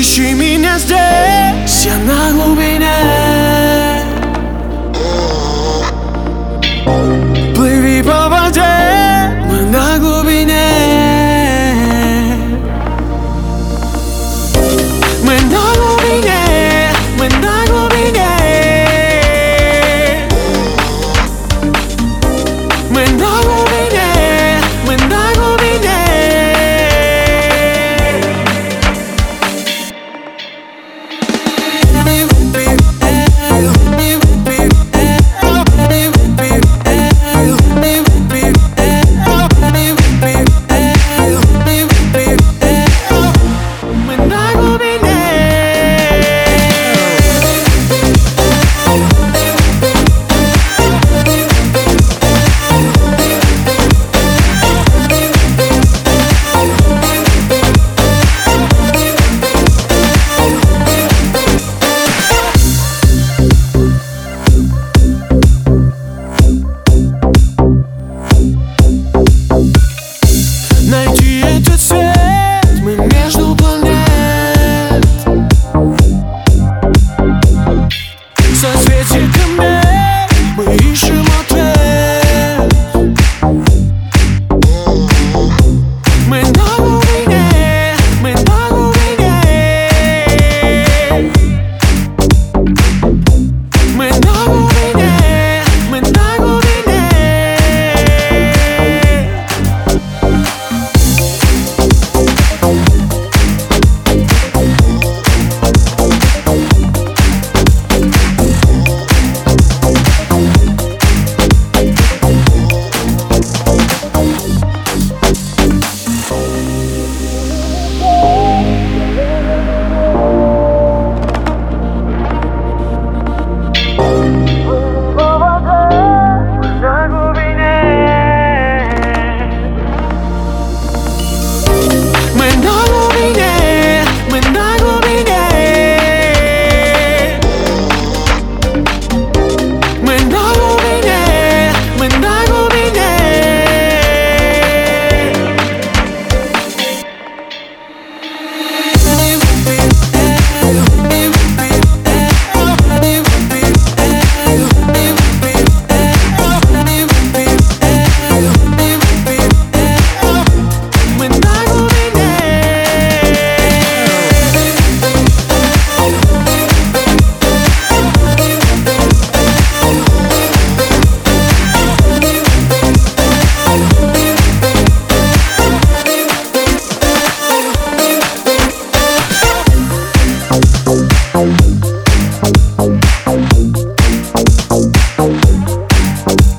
Ищи меня здесь, я на глубине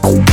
Thank